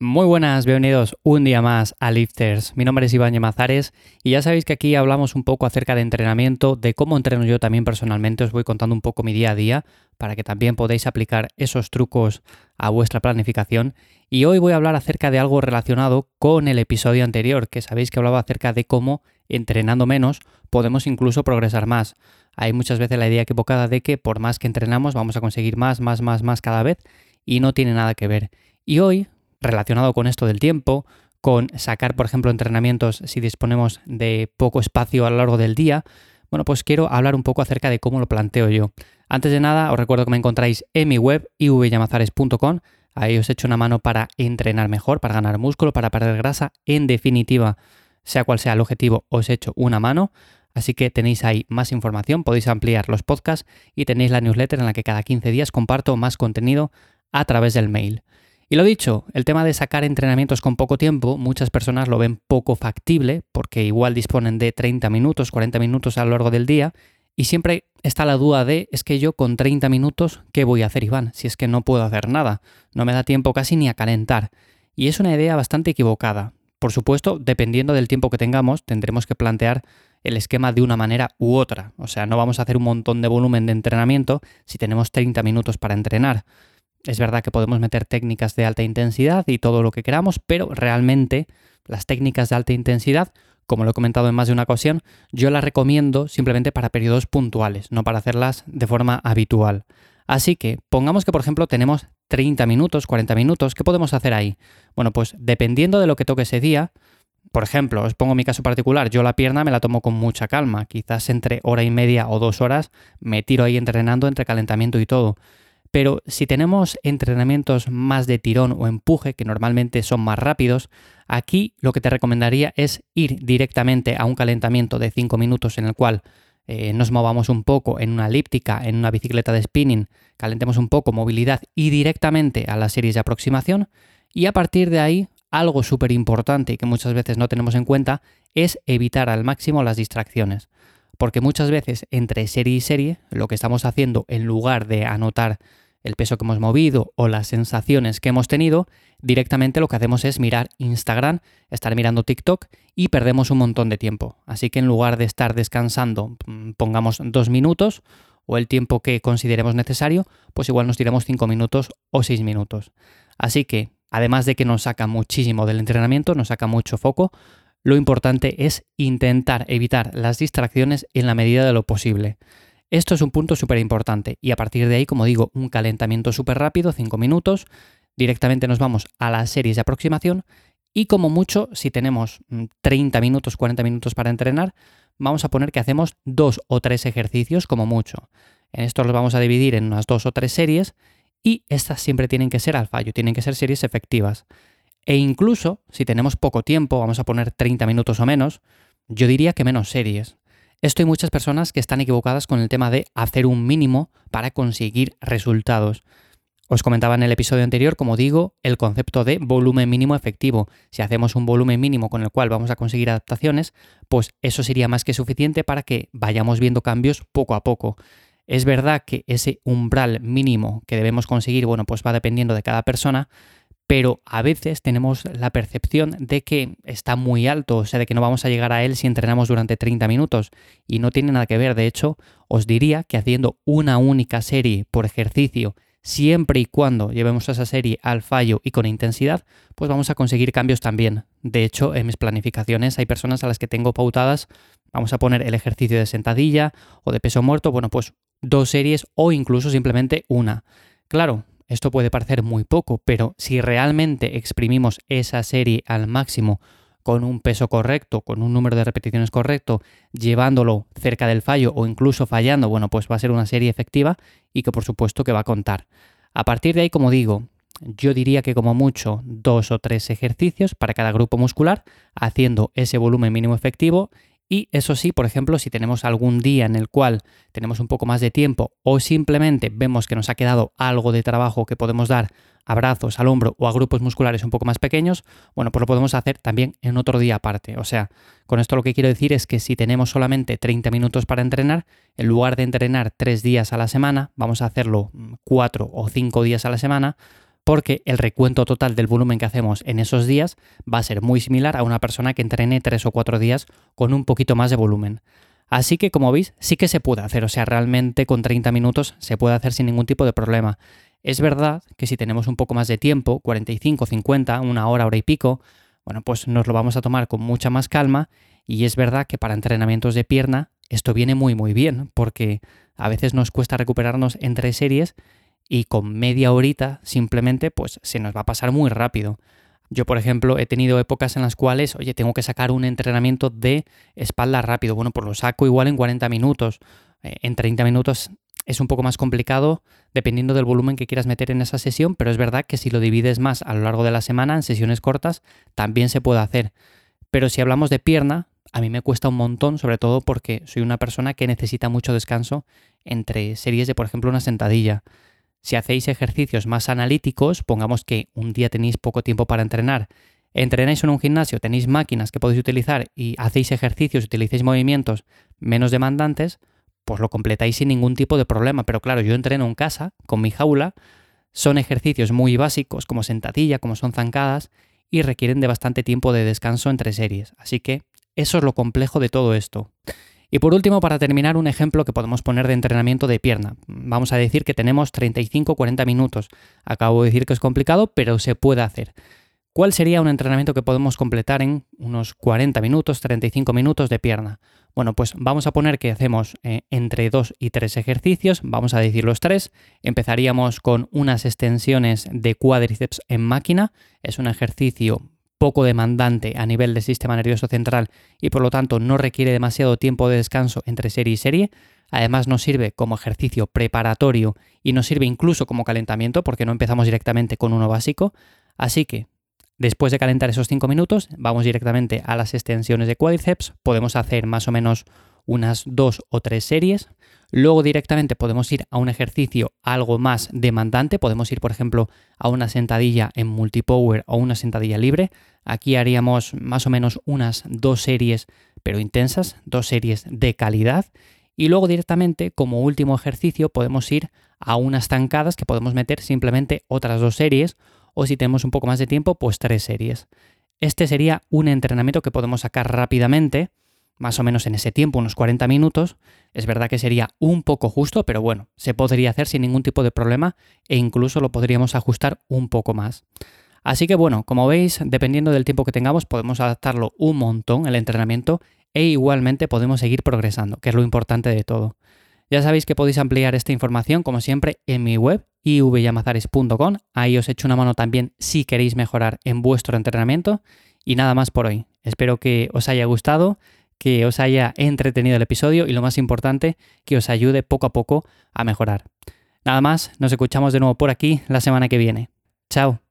Muy buenas, bienvenidos un día más a Lifters. Mi nombre es Iván Yemazares y ya sabéis que aquí hablamos un poco acerca de entrenamiento, de cómo entreno yo también personalmente. Os voy contando un poco mi día a día para que también podáis aplicar esos trucos a vuestra planificación. Y hoy voy a hablar acerca de algo relacionado con el episodio anterior, que sabéis que hablaba acerca de cómo entrenando menos podemos incluso progresar más. Hay muchas veces la idea equivocada de que por más que entrenamos vamos a conseguir más, más, más, más cada vez y no tiene nada que ver. Y hoy relacionado con esto del tiempo, con sacar, por ejemplo, entrenamientos si disponemos de poco espacio a lo largo del día, bueno, pues quiero hablar un poco acerca de cómo lo planteo yo. Antes de nada, os recuerdo que me encontráis en mi web ivyamazares.com. Ahí os echo una mano para entrenar mejor, para ganar músculo, para perder grasa. En definitiva, sea cual sea el objetivo, os echo una mano. Así que tenéis ahí más información, podéis ampliar los podcasts y tenéis la newsletter en la que cada 15 días comparto más contenido a través del mail. Y lo dicho, el tema de sacar entrenamientos con poco tiempo, muchas personas lo ven poco factible porque igual disponen de 30 minutos, 40 minutos a lo largo del día y siempre está la duda de, es que yo con 30 minutos, ¿qué voy a hacer Iván? Si es que no puedo hacer nada, no me da tiempo casi ni a calentar. Y es una idea bastante equivocada. Por supuesto, dependiendo del tiempo que tengamos, tendremos que plantear el esquema de una manera u otra. O sea, no vamos a hacer un montón de volumen de entrenamiento si tenemos 30 minutos para entrenar. Es verdad que podemos meter técnicas de alta intensidad y todo lo que queramos, pero realmente las técnicas de alta intensidad, como lo he comentado en más de una ocasión, yo las recomiendo simplemente para periodos puntuales, no para hacerlas de forma habitual. Así que pongamos que por ejemplo tenemos 30 minutos, 40 minutos, ¿qué podemos hacer ahí? Bueno, pues dependiendo de lo que toque ese día, por ejemplo, os pongo mi caso particular, yo la pierna me la tomo con mucha calma, quizás entre hora y media o dos horas me tiro ahí entrenando entre calentamiento y todo. Pero si tenemos entrenamientos más de tirón o empuje, que normalmente son más rápidos, aquí lo que te recomendaría es ir directamente a un calentamiento de 5 minutos en el cual eh, nos movamos un poco en una elíptica, en una bicicleta de spinning, calentemos un poco movilidad y directamente a las series de aproximación. Y a partir de ahí, algo súper importante y que muchas veces no tenemos en cuenta es evitar al máximo las distracciones. Porque muchas veces entre serie y serie, lo que estamos haciendo en lugar de anotar el peso que hemos movido o las sensaciones que hemos tenido, directamente lo que hacemos es mirar Instagram, estar mirando TikTok y perdemos un montón de tiempo. Así que en lugar de estar descansando, mm, pongamos dos minutos o el tiempo que consideremos necesario, pues igual nos tiramos cinco minutos o seis minutos. Así que, además de que nos saca muchísimo del entrenamiento, nos saca mucho foco, lo importante es intentar evitar las distracciones en la medida de lo posible. Esto es un punto súper importante y a partir de ahí, como digo, un calentamiento súper rápido, 5 minutos, directamente nos vamos a las series de aproximación y como mucho, si tenemos 30 mm, minutos, 40 minutos para entrenar, vamos a poner que hacemos dos o tres ejercicios como mucho. En esto los vamos a dividir en unas dos o tres series y estas siempre tienen que ser al fallo, tienen que ser series efectivas. E incluso si tenemos poco tiempo, vamos a poner 30 minutos o menos, yo diría que menos series. Esto hay muchas personas que están equivocadas con el tema de hacer un mínimo para conseguir resultados. Os comentaba en el episodio anterior, como digo, el concepto de volumen mínimo efectivo. Si hacemos un volumen mínimo con el cual vamos a conseguir adaptaciones, pues eso sería más que suficiente para que vayamos viendo cambios poco a poco. Es verdad que ese umbral mínimo que debemos conseguir, bueno, pues va dependiendo de cada persona, pero a veces tenemos la percepción de que está muy alto, o sea, de que no vamos a llegar a él si entrenamos durante 30 minutos y no tiene nada que ver. De hecho, os diría que haciendo una única serie por ejercicio, siempre y cuando llevemos esa serie al fallo y con intensidad, pues vamos a conseguir cambios también. De hecho, en mis planificaciones hay personas a las que tengo pautadas, vamos a poner el ejercicio de sentadilla o de peso muerto, bueno, pues dos series o incluso simplemente una. Claro, esto puede parecer muy poco, pero si realmente exprimimos esa serie al máximo con un peso correcto, con un número de repeticiones correcto, llevándolo cerca del fallo o incluso fallando, bueno, pues va a ser una serie efectiva y que por supuesto que va a contar. A partir de ahí, como digo, yo diría que como mucho dos o tres ejercicios para cada grupo muscular, haciendo ese volumen mínimo efectivo y eso sí, por ejemplo, si tenemos algún día en el cual tenemos un poco más de tiempo o simplemente vemos que nos ha quedado algo de trabajo que podemos dar a brazos, al hombro o a grupos musculares un poco más pequeños, bueno, pues lo podemos hacer también en otro día aparte. O sea, con esto lo que quiero decir es que si tenemos solamente 30 minutos para entrenar, en lugar de entrenar 3 días a la semana, vamos a hacerlo 4 o 5 días a la semana, porque el recuento total del volumen que hacemos en esos días va a ser muy similar a una persona que entrene 3 o 4 días con un poquito más de volumen. Así que como veis, sí que se puede hacer, o sea, realmente con 30 minutos se puede hacer sin ningún tipo de problema. Es verdad que si tenemos un poco más de tiempo, 45, 50, una hora, hora y pico, bueno, pues nos lo vamos a tomar con mucha más calma y es verdad que para entrenamientos de pierna esto viene muy muy bien porque a veces nos cuesta recuperarnos entre series y con media horita simplemente pues se nos va a pasar muy rápido. Yo, por ejemplo, he tenido épocas en las cuales, oye, tengo que sacar un entrenamiento de espalda rápido. Bueno, pues lo saco igual en 40 minutos. Eh, en 30 minutos es un poco más complicado dependiendo del volumen que quieras meter en esa sesión, pero es verdad que si lo divides más a lo largo de la semana en sesiones cortas, también se puede hacer. Pero si hablamos de pierna, a mí me cuesta un montón, sobre todo porque soy una persona que necesita mucho descanso entre series de, por ejemplo, una sentadilla. Si hacéis ejercicios más analíticos, pongamos que un día tenéis poco tiempo para entrenar, entrenáis en un gimnasio, tenéis máquinas que podéis utilizar y hacéis ejercicios, utilicéis movimientos menos demandantes, pues lo completáis sin ningún tipo de problema. Pero claro, yo entreno en casa con mi jaula, son ejercicios muy básicos como sentadilla, como son zancadas, y requieren de bastante tiempo de descanso entre series. Así que eso es lo complejo de todo esto. Y por último, para terminar, un ejemplo que podemos poner de entrenamiento de pierna. Vamos a decir que tenemos 35-40 minutos. Acabo de decir que es complicado, pero se puede hacer. ¿Cuál sería un entrenamiento que podemos completar en unos 40 minutos, 35 minutos de pierna? Bueno, pues vamos a poner que hacemos eh, entre 2 y 3 ejercicios, vamos a decir los tres. Empezaríamos con unas extensiones de cuádriceps en máquina, es un ejercicio poco demandante a nivel del sistema nervioso central y por lo tanto no requiere demasiado tiempo de descanso entre serie y serie. Además nos sirve como ejercicio preparatorio y nos sirve incluso como calentamiento porque no empezamos directamente con uno básico. Así que Después de calentar esos 5 minutos, vamos directamente a las extensiones de cuádriceps. Podemos hacer más o menos unas 2 o 3 series. Luego directamente podemos ir a un ejercicio algo más demandante. Podemos ir, por ejemplo, a una sentadilla en multipower o una sentadilla libre. Aquí haríamos más o menos unas dos series, pero intensas, dos series de calidad. Y luego directamente, como último ejercicio, podemos ir a unas tancadas que podemos meter simplemente otras dos series o si tenemos un poco más de tiempo, pues tres series. Este sería un entrenamiento que podemos sacar rápidamente, más o menos en ese tiempo, unos 40 minutos. Es verdad que sería un poco justo, pero bueno, se podría hacer sin ningún tipo de problema e incluso lo podríamos ajustar un poco más. Así que bueno, como veis, dependiendo del tiempo que tengamos, podemos adaptarlo un montón el entrenamiento e igualmente podemos seguir progresando, que es lo importante de todo. Ya sabéis que podéis ampliar esta información, como siempre, en mi web ivyamazares.com. Ahí os echo una mano también si queréis mejorar en vuestro entrenamiento. Y nada más por hoy. Espero que os haya gustado, que os haya entretenido el episodio y lo más importante, que os ayude poco a poco a mejorar. Nada más, nos escuchamos de nuevo por aquí la semana que viene. Chao.